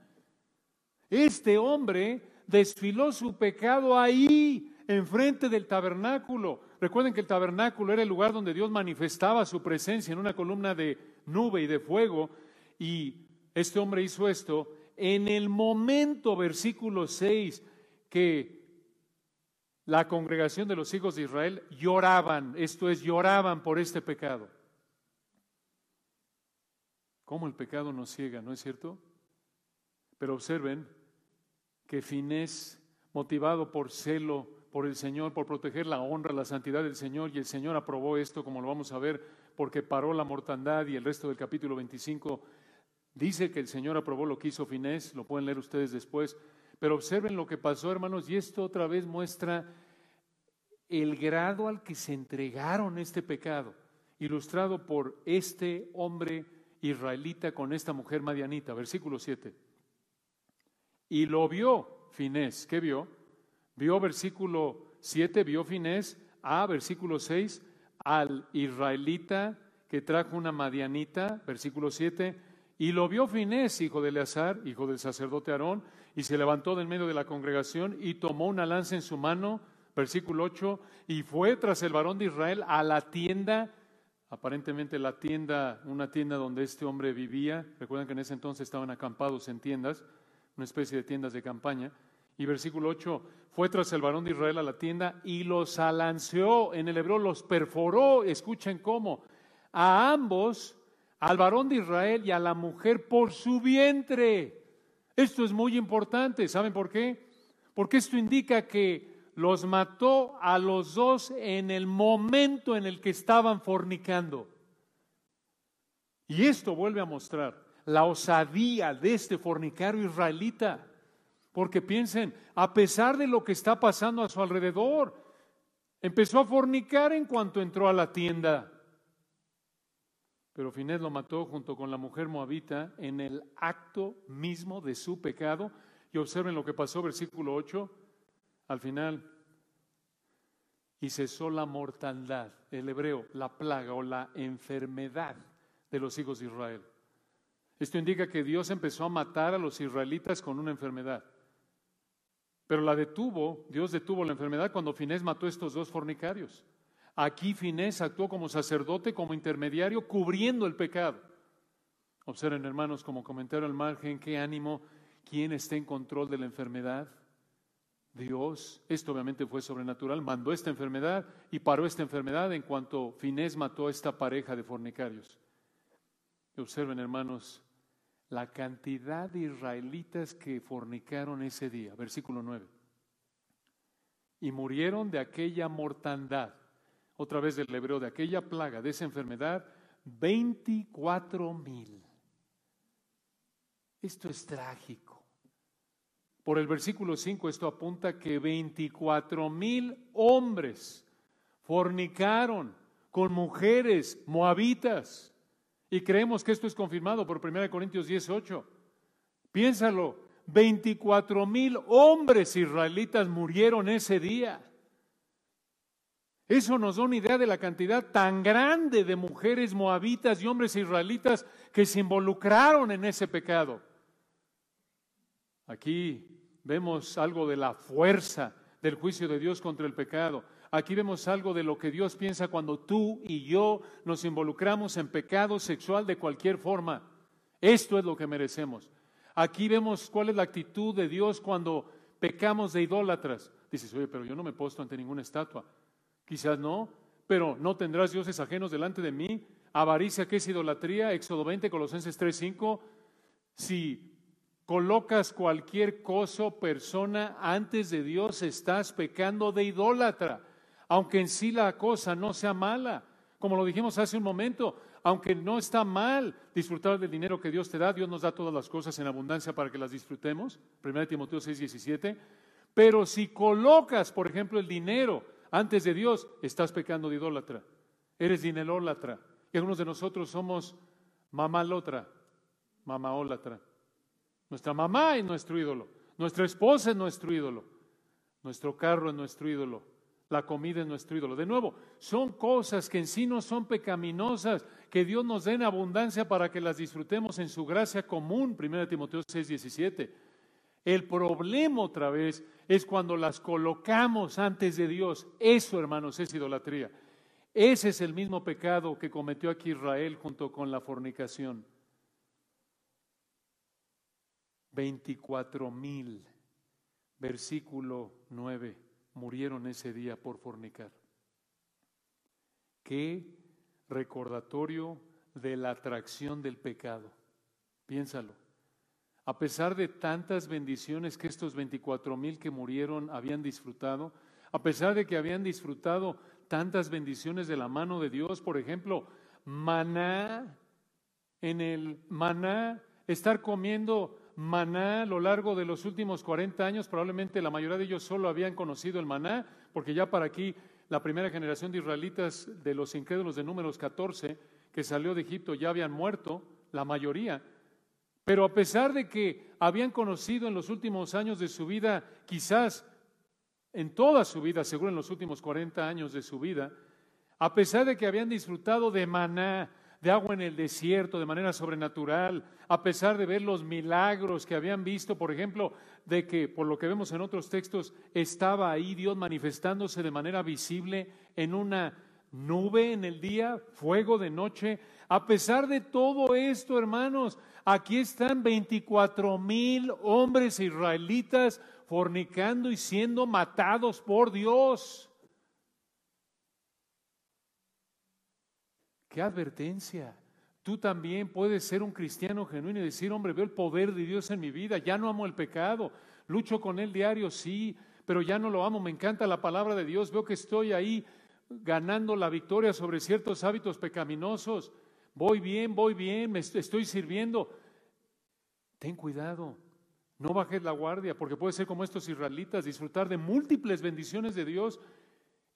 Este hombre desfiló su pecado ahí, enfrente del tabernáculo. Recuerden que el tabernáculo era el lugar donde Dios manifestaba su presencia en una columna de nube y de fuego. Y este hombre hizo esto en el momento, versículo 6, que la congregación de los hijos de Israel lloraban, esto es, lloraban por este pecado. ¿Cómo el pecado nos ciega, no es cierto? Pero observen que Finés, motivado por celo por el Señor, por proteger la honra, la santidad del Señor, y el Señor aprobó esto, como lo vamos a ver, porque paró la mortandad y el resto del capítulo 25 dice que el Señor aprobó lo que hizo Finés, lo pueden leer ustedes después, pero observen lo que pasó, hermanos, y esto otra vez muestra el grado al que se entregaron este pecado, ilustrado por este hombre israelita con esta mujer madianita, versículo 7. Y lo vio Finés, ¿qué vio? Vio versículo 7, vio Finés a versículo 6 al israelita que trajo una madianita, versículo 7, y lo vio Finés, hijo de Eleazar, hijo del sacerdote Aarón, y se levantó del medio de la congregación y tomó una lanza en su mano, versículo 8, y fue tras el varón de Israel a la tienda, aparentemente la tienda, una tienda donde este hombre vivía, recuerdan que en ese entonces estaban acampados en tiendas, una especie de tiendas de campaña, y versículo 8, fue tras el varón de Israel a la tienda y los alanceó, en el hebreo los perforó, escuchen cómo, a ambos, al varón de Israel y a la mujer por su vientre. Esto es muy importante. ¿Saben por qué? Porque esto indica que los mató a los dos en el momento en el que estaban fornicando. Y esto vuelve a mostrar la osadía de este fornicario israelita. Porque piensen, a pesar de lo que está pasando a su alrededor, empezó a fornicar en cuanto entró a la tienda. Pero Finés lo mató junto con la mujer moabita en el acto mismo de su pecado. Y observen lo que pasó, versículo 8, al final. Y cesó la mortandad, el hebreo, la plaga o la enfermedad de los hijos de Israel. Esto indica que Dios empezó a matar a los israelitas con una enfermedad. Pero la detuvo, Dios detuvo la enfermedad cuando Finés mató a estos dos fornicarios. Aquí Finés actuó como sacerdote, como intermediario, cubriendo el pecado. Observen, hermanos, como comentario al margen, qué ánimo, quién está en control de la enfermedad. Dios, esto obviamente fue sobrenatural, mandó esta enfermedad y paró esta enfermedad en cuanto Finés mató a esta pareja de fornicarios. observen, hermanos, la cantidad de israelitas que fornicaron ese día, versículo 9, y murieron de aquella mortandad otra vez del hebreo, de aquella plaga, de esa enfermedad, 24 mil. Esto es trágico. Por el versículo 5 esto apunta que 24 mil hombres fornicaron con mujeres moabitas. Y creemos que esto es confirmado por 1 Corintios 18. Piénsalo, 24 mil hombres israelitas murieron ese día. Eso nos da una idea de la cantidad tan grande de mujeres moabitas y hombres israelitas que se involucraron en ese pecado. Aquí vemos algo de la fuerza del juicio de Dios contra el pecado. Aquí vemos algo de lo que Dios piensa cuando tú y yo nos involucramos en pecado sexual de cualquier forma. Esto es lo que merecemos. Aquí vemos cuál es la actitud de Dios cuando pecamos de idólatras. Dices, oye, pero yo no me posto ante ninguna estatua. Quizás no, pero no tendrás dioses ajenos delante de mí. Avaricia, que es idolatría? Éxodo 20, Colosenses 3, 5. Si colocas cualquier cosa o persona antes de Dios, estás pecando de idólatra, aunque en sí la cosa no sea mala. Como lo dijimos hace un momento, aunque no está mal disfrutar del dinero que Dios te da, Dios nos da todas las cosas en abundancia para que las disfrutemos. 1 Timoteo 6, 17. Pero si colocas, por ejemplo, el dinero antes de Dios, estás pecando de idólatra. Eres dinelólatra. Y algunos de nosotros somos mamalotra, mamaólatra. Nuestra mamá es nuestro ídolo. Nuestra esposa es nuestro ídolo. Nuestro carro es nuestro ídolo. La comida es nuestro ídolo. De nuevo, son cosas que en sí no son pecaminosas, que Dios nos dé en abundancia para que las disfrutemos en su gracia común. 1 Timoteo 6, 17. El problema otra vez es cuando las colocamos antes de Dios. Eso, hermanos, es idolatría. Ese es el mismo pecado que cometió aquí Israel junto con la fornicación. 24 mil, versículo 9, murieron ese día por fornicar. Qué recordatorio de la atracción del pecado. Piénsalo. A pesar de tantas bendiciones que estos 24 mil que murieron habían disfrutado, a pesar de que habían disfrutado tantas bendiciones de la mano de Dios, por ejemplo, maná, en el maná, estar comiendo maná a lo largo de los últimos 40 años, probablemente la mayoría de ellos solo habían conocido el maná, porque ya para aquí la primera generación de israelitas de los incrédulos de números 14 que salió de Egipto ya habían muerto, la mayoría. Pero a pesar de que habían conocido en los últimos años de su vida quizás en toda su vida, seguro en los últimos 40 años de su vida, a pesar de que habían disfrutado de maná, de agua en el desierto de manera sobrenatural, a pesar de ver los milagros que habían visto, por ejemplo, de que, por lo que vemos en otros textos, estaba ahí Dios manifestándose de manera visible en una nube en el día, fuego de noche. A pesar de todo esto, hermanos, aquí están 24 mil hombres israelitas fornicando y siendo matados por Dios. Qué advertencia. Tú también puedes ser un cristiano genuino y decir, hombre, veo el poder de Dios en mi vida, ya no amo el pecado, lucho con él diario, sí, pero ya no lo amo, me encanta la palabra de Dios, veo que estoy ahí ganando la victoria sobre ciertos hábitos pecaminosos, voy bien, voy bien, me estoy sirviendo. Ten cuidado, no bajes la guardia, porque puede ser como estos israelitas, disfrutar de múltiples bendiciones de Dios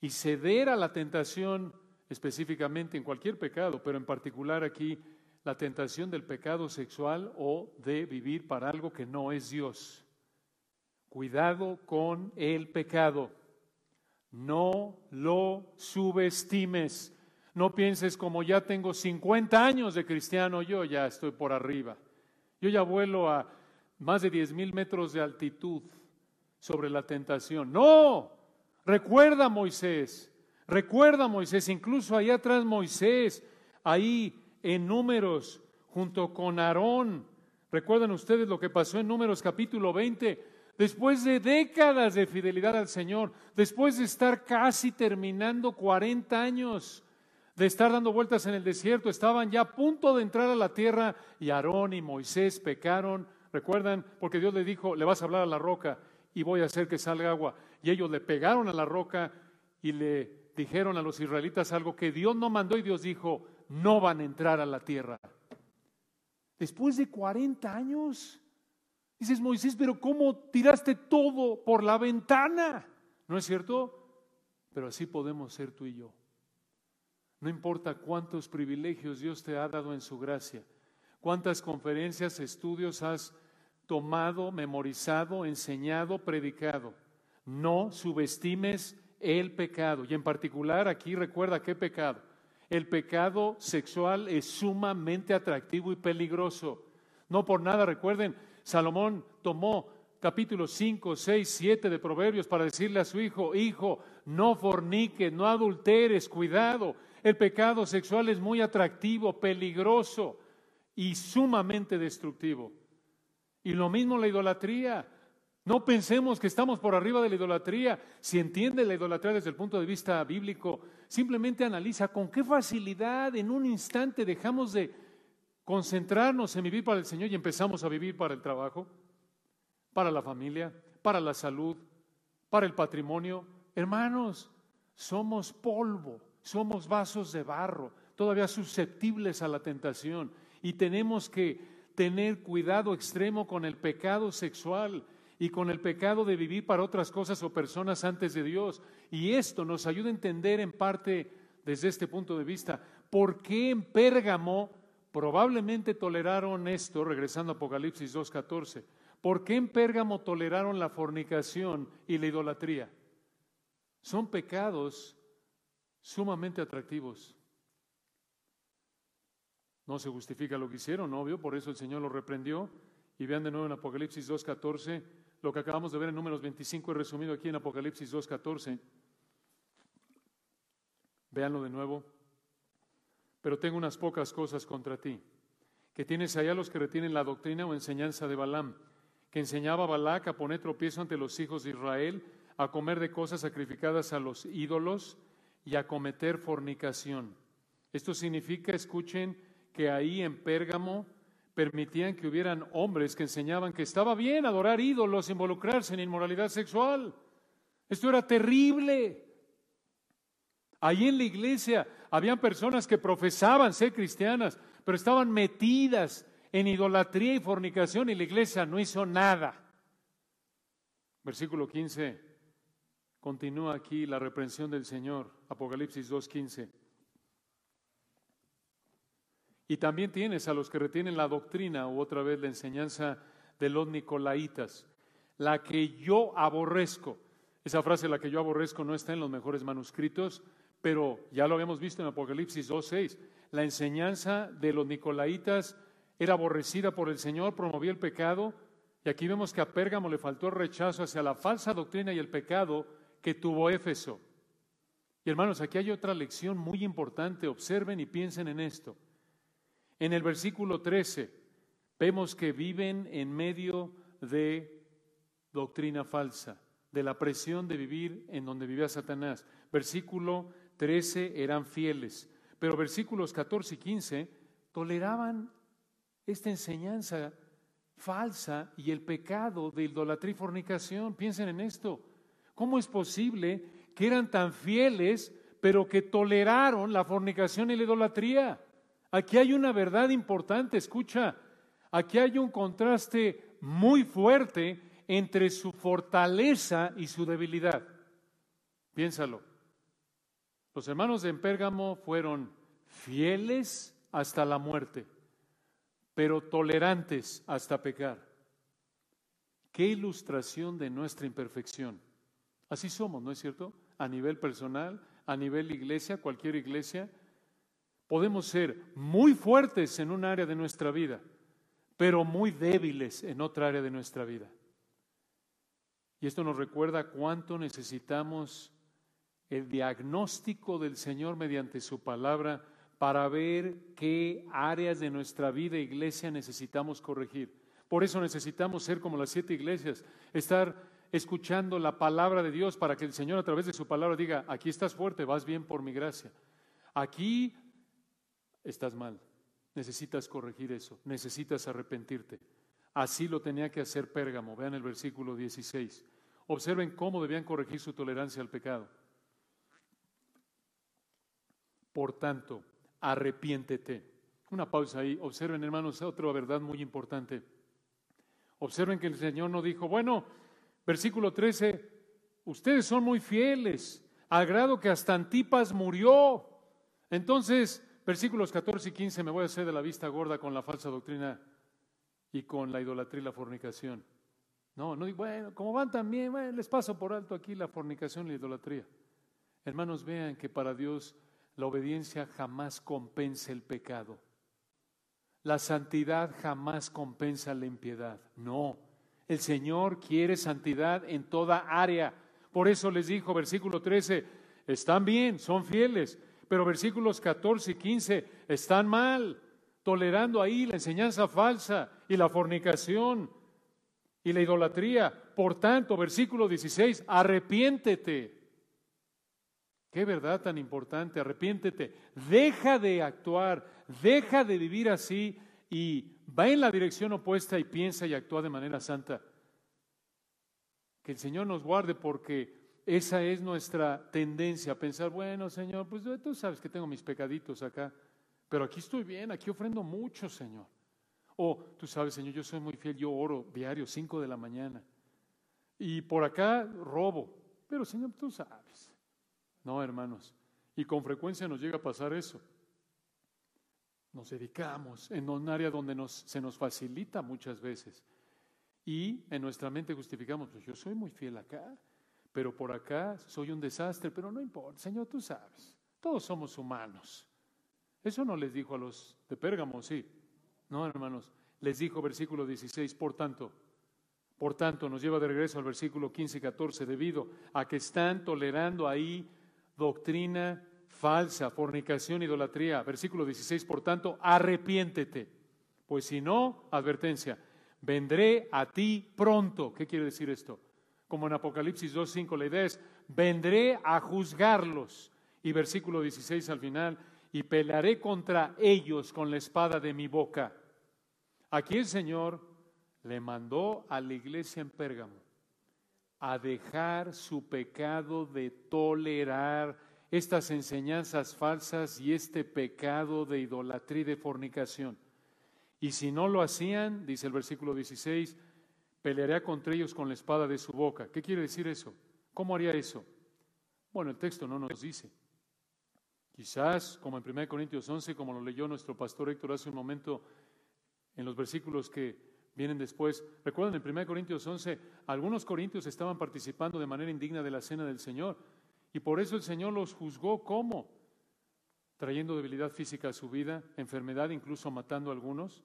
y ceder a la tentación específicamente en cualquier pecado, pero en particular aquí la tentación del pecado sexual o de vivir para algo que no es Dios. Cuidado con el pecado. No lo subestimes. No pienses como ya tengo 50 años de cristiano, yo ya estoy por arriba. Yo ya vuelo a más de diez mil metros de altitud sobre la tentación. No, recuerda Moisés, recuerda Moisés, incluso ahí atrás Moisés, ahí en números, junto con Aarón. Recuerdan ustedes lo que pasó en números capítulo 20, después de décadas de fidelidad al Señor, después de estar casi terminando 40 años de estar dando vueltas en el desierto, estaban ya a punto de entrar a la tierra y Aarón y Moisés pecaron ¿Recuerdan? Porque Dios le dijo, le vas a hablar a la roca y voy a hacer que salga agua. Y ellos le pegaron a la roca y le dijeron a los israelitas algo que Dios no mandó y Dios dijo, no van a entrar a la tierra. Después de 40 años, dices Moisés, pero ¿cómo tiraste todo por la ventana? ¿No es cierto? Pero así podemos ser tú y yo. No importa cuántos privilegios Dios te ha dado en su gracia, cuántas conferencias, estudios has tomado, memorizado, enseñado, predicado. No subestimes el pecado. Y en particular aquí recuerda qué pecado. El pecado sexual es sumamente atractivo y peligroso. No por nada, recuerden, Salomón tomó capítulos 5, 6, 7 de Proverbios para decirle a su hijo, hijo, no forniques, no adulteres, cuidado. El pecado sexual es muy atractivo, peligroso y sumamente destructivo. Y lo mismo la idolatría. No pensemos que estamos por arriba de la idolatría. Si entiende la idolatría desde el punto de vista bíblico, simplemente analiza con qué facilidad en un instante dejamos de concentrarnos en vivir para el Señor y empezamos a vivir para el trabajo, para la familia, para la salud, para el patrimonio. Hermanos, somos polvo, somos vasos de barro, todavía susceptibles a la tentación y tenemos que tener cuidado extremo con el pecado sexual. Y con el pecado de vivir para otras cosas o personas antes de Dios. Y esto nos ayuda a entender en parte desde este punto de vista por qué en Pérgamo probablemente toleraron esto, regresando a Apocalipsis 2.14, por qué en Pérgamo toleraron la fornicación y la idolatría. Son pecados sumamente atractivos. No se justifica lo que hicieron, obvio, por eso el Señor los reprendió. Y vean de nuevo en Apocalipsis 2.14 lo que acabamos de ver en números 25 y resumido aquí en Apocalipsis 2.14. Véanlo de nuevo. Pero tengo unas pocas cosas contra ti, que tienes allá los que retienen la doctrina o enseñanza de Balaam, que enseñaba a Balac a poner tropiezo ante los hijos de Israel, a comer de cosas sacrificadas a los ídolos y a cometer fornicación. Esto significa, escuchen, que ahí en Pérgamo permitían que hubieran hombres que enseñaban que estaba bien adorar ídolos, involucrarse en inmoralidad sexual. Esto era terrible. Allí en la iglesia habían personas que profesaban ser cristianas, pero estaban metidas en idolatría y fornicación y la iglesia no hizo nada. Versículo 15. Continúa aquí la reprensión del Señor, Apocalipsis 2.15. Y también tienes a los que retienen la doctrina o otra vez la enseñanza de los nicolaitas, la que yo aborrezco. Esa frase, la que yo aborrezco, no está en los mejores manuscritos, pero ya lo habíamos visto en Apocalipsis 2.6. La enseñanza de los nicolaitas era aborrecida por el Señor, promovía el pecado, y aquí vemos que a Pérgamo le faltó rechazo hacia la falsa doctrina y el pecado que tuvo Éfeso. Y hermanos, aquí hay otra lección muy importante, observen y piensen en esto. En el versículo 13 vemos que viven en medio de doctrina falsa, de la presión de vivir en donde vivía Satanás. Versículo 13 eran fieles, pero versículos 14 y 15 toleraban esta enseñanza falsa y el pecado de idolatría y fornicación. Piensen en esto. ¿Cómo es posible que eran tan fieles, pero que toleraron la fornicación y la idolatría? Aquí hay una verdad importante, escucha, aquí hay un contraste muy fuerte entre su fortaleza y su debilidad. Piénsalo. Los hermanos de Pérgamo fueron fieles hasta la muerte, pero tolerantes hasta pecar. Qué ilustración de nuestra imperfección. Así somos, ¿no es cierto? A nivel personal, a nivel iglesia, cualquier iglesia, Podemos ser muy fuertes en un área de nuestra vida, pero muy débiles en otra área de nuestra vida. Y esto nos recuerda cuánto necesitamos el diagnóstico del Señor mediante su palabra para ver qué áreas de nuestra vida, iglesia, necesitamos corregir. Por eso necesitamos ser como las siete iglesias, estar escuchando la palabra de Dios para que el Señor a través de su palabra diga, aquí estás fuerte, vas bien por mi gracia. Aquí estás mal. Necesitas corregir eso, necesitas arrepentirte. Así lo tenía que hacer Pérgamo. Vean el versículo 16. Observen cómo debían corregir su tolerancia al pecado. Por tanto, arrepiéntete. Una pausa ahí. Observen, hermanos, otra verdad muy importante. Observen que el Señor no dijo, bueno, versículo 13, ustedes son muy fieles, al grado que hasta Antipas murió. Entonces, versículos 14 y 15 me voy a hacer de la vista gorda con la falsa doctrina y con la idolatría y la fornicación. No, no digo, bueno, como van también, bueno, les paso por alto aquí la fornicación y la idolatría. Hermanos, vean que para Dios la obediencia jamás compensa el pecado. La santidad jamás compensa la impiedad. No, el Señor quiere santidad en toda área. Por eso les dijo, versículo 13, están bien, son fieles, pero versículos 14 y 15 están mal, tolerando ahí la enseñanza falsa y la fornicación y la idolatría. Por tanto, versículo 16, arrepiéntete. Qué verdad tan importante, arrepiéntete. Deja de actuar, deja de vivir así y va en la dirección opuesta y piensa y actúa de manera santa. Que el Señor nos guarde porque esa es nuestra tendencia a pensar, bueno, Señor, pues tú sabes que tengo mis pecaditos acá, pero aquí estoy bien, aquí ofrendo mucho, Señor. O tú sabes, Señor, yo soy muy fiel, yo oro diario, cinco de la mañana. Y por acá robo. Pero Señor, tú sabes. No, hermanos. Y con frecuencia nos llega a pasar eso. Nos dedicamos en un área donde nos, se nos facilita muchas veces. Y en nuestra mente justificamos, pues yo soy muy fiel acá, pero por acá soy un desastre, pero no importa, Señor, tú sabes, todos somos humanos. Eso no les dijo a los de Pérgamo, sí. No, hermanos, les dijo versículo 16, por tanto, por tanto, nos lleva de regreso al versículo 15 y 14, debido a que están tolerando ahí doctrina falsa, fornicación, idolatría. Versículo 16, por tanto, arrepiéntete. Pues si no, advertencia, vendré a ti pronto. ¿Qué quiere decir esto? Como en Apocalipsis 2.5, la idea es, vendré a juzgarlos. Y versículo 16 al final, y pelearé contra ellos con la espada de mi boca. Aquí el Señor le mandó a la iglesia en Pérgamo a dejar su pecado de tolerar estas enseñanzas falsas y este pecado de idolatría y de fornicación. Y si no lo hacían, dice el versículo 16, pelearía contra ellos con la espada de su boca. ¿Qué quiere decir eso? ¿Cómo haría eso? Bueno, el texto no nos dice. Quizás, como en 1 Corintios 11, como lo leyó nuestro pastor Héctor hace un momento, en los versículos que vienen después. Recuerden, en 1 Corintios 11, algunos corintios estaban participando de manera indigna de la cena del Señor. Y por eso el Señor los juzgó ¿cómo? Trayendo debilidad física a su vida, enfermedad, incluso matando a algunos.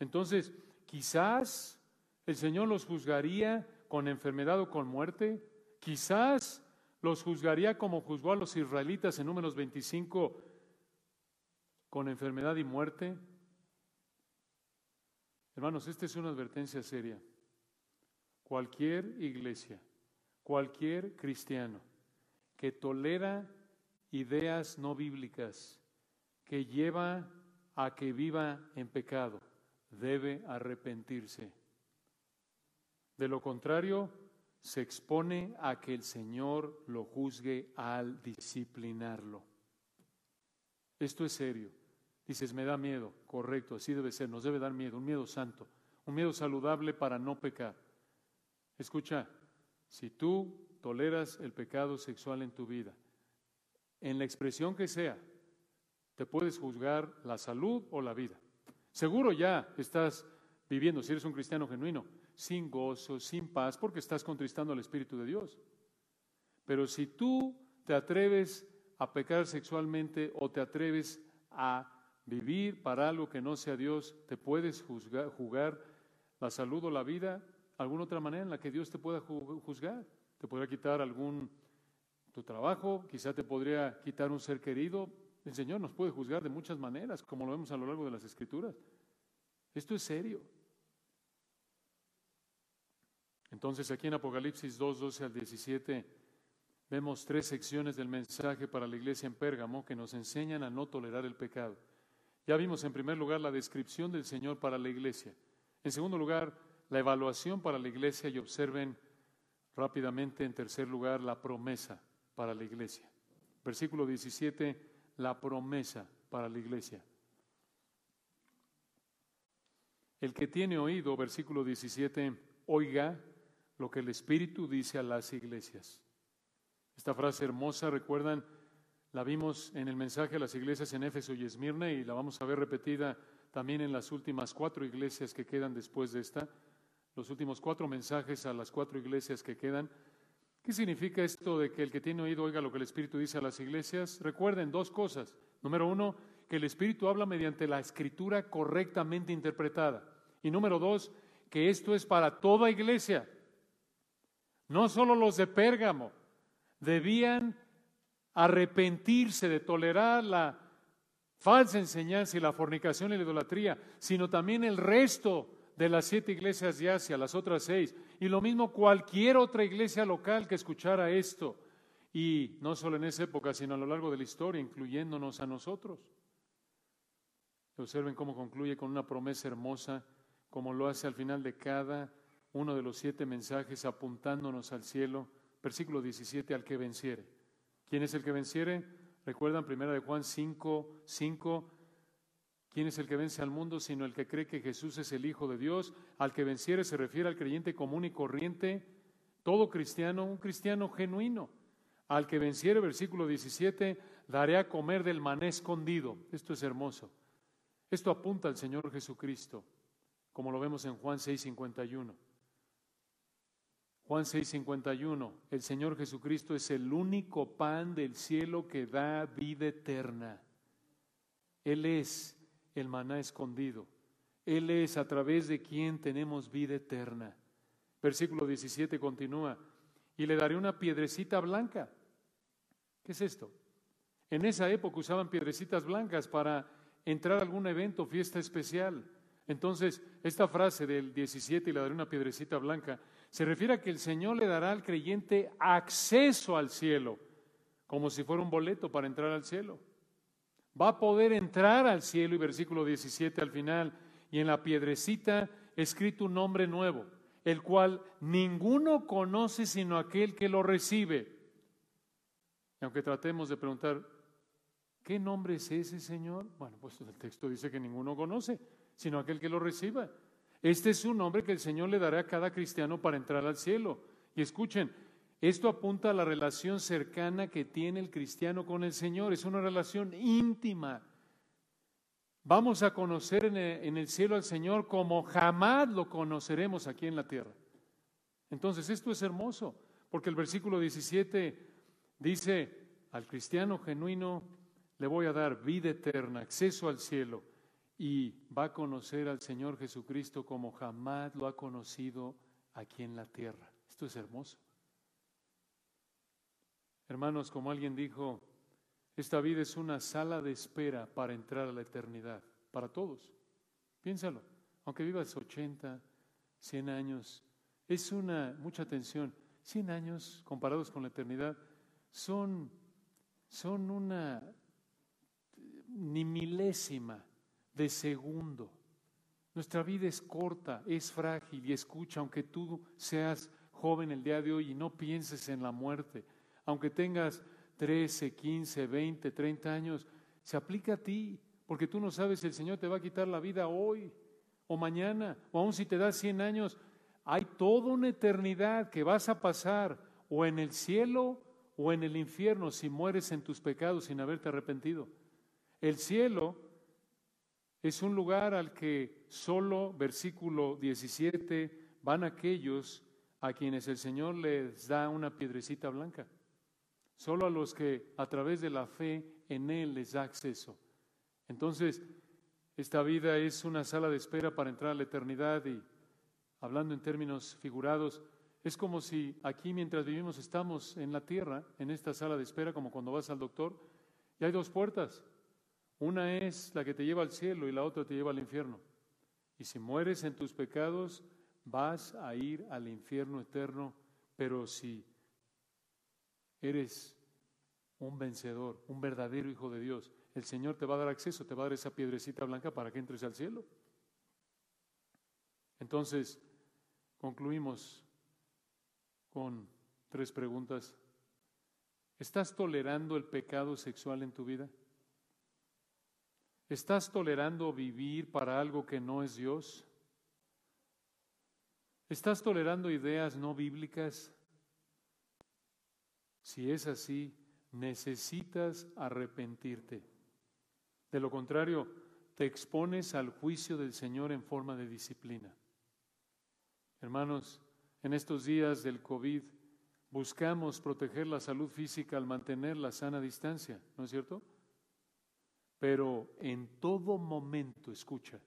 Entonces, quizás el Señor los juzgaría con enfermedad o con muerte. Quizás los juzgaría como juzgó a los israelitas en números 25 con enfermedad y muerte. Hermanos, esta es una advertencia seria. Cualquier iglesia, cualquier cristiano que tolera ideas no bíblicas, que lleva a que viva en pecado, debe arrepentirse. De lo contrario, se expone a que el Señor lo juzgue al disciplinarlo. Esto es serio. Dices, me da miedo, correcto, así debe ser, nos debe dar miedo, un miedo santo, un miedo saludable para no pecar. Escucha, si tú toleras el pecado sexual en tu vida, en la expresión que sea, te puedes juzgar la salud o la vida. Seguro ya estás viviendo, si eres un cristiano genuino, sin gozo, sin paz, porque estás contristando al Espíritu de Dios. Pero si tú te atreves a pecar sexualmente o te atreves a vivir para algo que no sea Dios, te puedes juzgar, jugar la salud o la vida, alguna otra manera en la que Dios te pueda juzgar. Te podría quitar algún tu trabajo, quizá te podría quitar un ser querido. El Señor nos puede juzgar de muchas maneras, como lo vemos a lo largo de las Escrituras. Esto es serio. Entonces aquí en Apocalipsis 2, 12 al 17 vemos tres secciones del mensaje para la iglesia en Pérgamo que nos enseñan a no tolerar el pecado. Ya vimos en primer lugar la descripción del Señor para la iglesia. En segundo lugar, la evaluación para la iglesia y observen rápidamente en tercer lugar la promesa para la iglesia. Versículo 17, la promesa para la iglesia. El que tiene oído, versículo 17, oiga lo que el Espíritu dice a las iglesias. Esta frase hermosa, recuerdan, la vimos en el mensaje a las iglesias en Éfeso y Esmirna y la vamos a ver repetida también en las últimas cuatro iglesias que quedan después de esta, los últimos cuatro mensajes a las cuatro iglesias que quedan. ¿Qué significa esto de que el que tiene oído oiga lo que el Espíritu dice a las iglesias? Recuerden dos cosas. Número uno, que el Espíritu habla mediante la escritura correctamente interpretada. Y número dos, que esto es para toda iglesia. No solo los de Pérgamo. Debían arrepentirse de tolerar la falsa enseñanza y la fornicación y la idolatría, sino también el resto de las siete iglesias de Asia, las otras seis, y lo mismo cualquier otra iglesia local que escuchara esto, y no solo en esa época, sino a lo largo de la historia, incluyéndonos a nosotros. Observen cómo concluye con una promesa hermosa, como lo hace al final de cada uno de los siete mensajes, apuntándonos al cielo. Versículo 17, al que venciere. ¿Quién es el que venciere? Recuerdan primera de Juan 5, 5. ¿Quién es el que vence al mundo sino el que cree que Jesús es el Hijo de Dios? Al que venciere se refiere al creyente común y corriente Todo cristiano, un cristiano genuino. Al que venciere, versículo 17, daré a comer del maná escondido. Esto es hermoso. Esto apunta al Señor Jesucristo, como lo vemos en Juan 6:51. Juan 6:51, el Señor Jesucristo es el único pan del cielo que da vida eterna. Él es el maná escondido. Él es a través de quien tenemos vida eterna. Versículo 17 continúa, y le daré una piedrecita blanca. ¿Qué es esto? En esa época usaban piedrecitas blancas para entrar a algún evento, fiesta especial. Entonces, esta frase del 17 y le daré una piedrecita blanca se refiere a que el Señor le dará al creyente acceso al cielo, como si fuera un boleto para entrar al cielo. Va a poder entrar al cielo y versículo 17 al final, y en la piedrecita escrito un nombre nuevo, el cual ninguno conoce sino aquel que lo recibe. Y aunque tratemos de preguntar, ¿qué nombre es ese Señor? Bueno, pues el texto dice que ninguno conoce, sino aquel que lo reciba. Este es un nombre que el Señor le dará a cada cristiano para entrar al cielo. Y escuchen, esto apunta a la relación cercana que tiene el cristiano con el Señor. Es una relación íntima. Vamos a conocer en el, cielo al Señor como jamás lo conoceremos aquí en la tierra. Entonces, esto es hermoso, porque el versículo 17 dice, al cristiano genuino le voy a dar vida eterna, acceso al cielo y va a conocer al Señor Jesucristo como jamás lo ha conocido aquí en la tierra. Esto es hermoso. Hermanos, como alguien dijo, esta vida es una sala de espera para entrar a la eternidad, para todos. Piénsalo, aunque vivas 80, 100 años, es una, mucha atención, 100 años comparados con la eternidad son, son una ni milésima de segundo. Nuestra vida es corta, es frágil y escucha, aunque tú seas joven el día de hoy y no pienses en la muerte, aunque tengas 13, 15, 20, 30 años, se aplica a ti, porque tú no sabes si el Señor te va a quitar la vida hoy o mañana, o aún si te da 100 años, hay toda una eternidad que vas a pasar o en el cielo o en el infierno si mueres en tus pecados sin haberte arrepentido. El cielo es un lugar al que solo, versículo 17, van aquellos a quienes el Señor les da una piedrecita blanca. Solo a los que a través de la fe en Él les da acceso. Entonces, esta vida es una sala de espera para entrar a la eternidad y, hablando en términos figurados, es como si aquí mientras vivimos estamos en la tierra, en esta sala de espera, como cuando vas al doctor, y hay dos puertas. Una es la que te lleva al cielo y la otra te lleva al infierno. Y si mueres en tus pecados, vas a ir al infierno eterno, pero si eres un vencedor, un verdadero hijo de Dios, el Señor te va a dar acceso, te va a dar esa piedrecita blanca para que entres al cielo. Entonces, concluimos con tres preguntas. ¿Estás tolerando el pecado sexual en tu vida? ¿Estás tolerando vivir para algo que no es Dios? ¿Estás tolerando ideas no bíblicas? Si es así, necesitas arrepentirte. De lo contrario, te expones al juicio del Señor en forma de disciplina. Hermanos, en estos días del COVID buscamos proteger la salud física al mantener la sana distancia, ¿no es cierto? Pero en todo momento, escucha,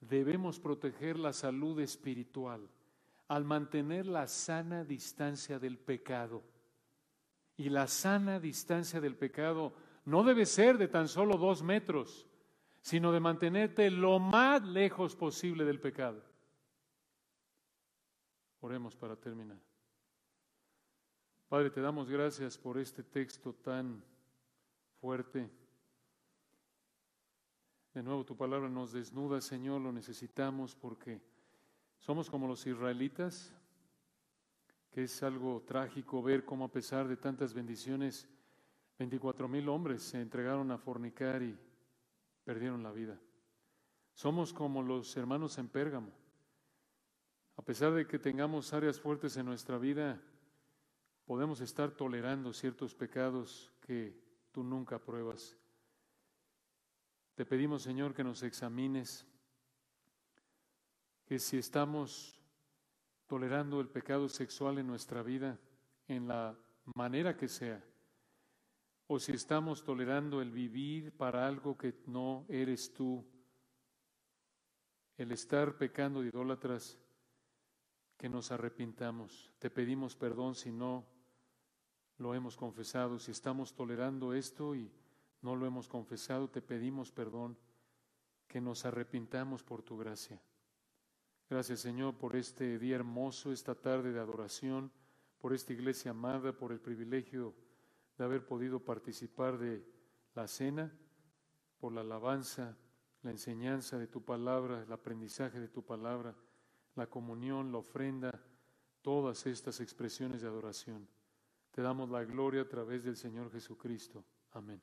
debemos proteger la salud espiritual al mantener la sana distancia del pecado. Y la sana distancia del pecado no debe ser de tan solo dos metros, sino de mantenerte lo más lejos posible del pecado. Oremos para terminar. Padre, te damos gracias por este texto tan fuerte de nuevo tu palabra nos desnuda, Señor, lo necesitamos porque somos como los israelitas, que es algo trágico ver cómo a pesar de tantas bendiciones, 24 mil hombres se entregaron a fornicar y perdieron la vida. Somos como los hermanos en Pérgamo, A pesar de que tengamos áreas fuertes en nuestra vida, podemos estar tolerando ciertos pecados que tú nunca pruebas. Te pedimos, Señor, que nos examines, que si estamos tolerando el pecado sexual en nuestra vida, en la manera que sea, o si estamos tolerando el vivir para algo que no eres tú, el estar pecando de idólatras, que nos arrepintamos. Te pedimos perdón si no lo hemos confesado, si estamos tolerando esto y no lo hemos confesado, te pedimos perdón, que nos arrepintamos por tu gracia. Gracias Señor por este día hermoso, esta tarde de adoración, por esta iglesia amada, por el privilegio de haber podido participar de la cena, por la alabanza, la enseñanza de tu palabra, el aprendizaje de tu palabra, la comunión, la ofrenda, todas estas expresiones de adoración. Te damos la gloria a través del Señor Jesucristo. Amén.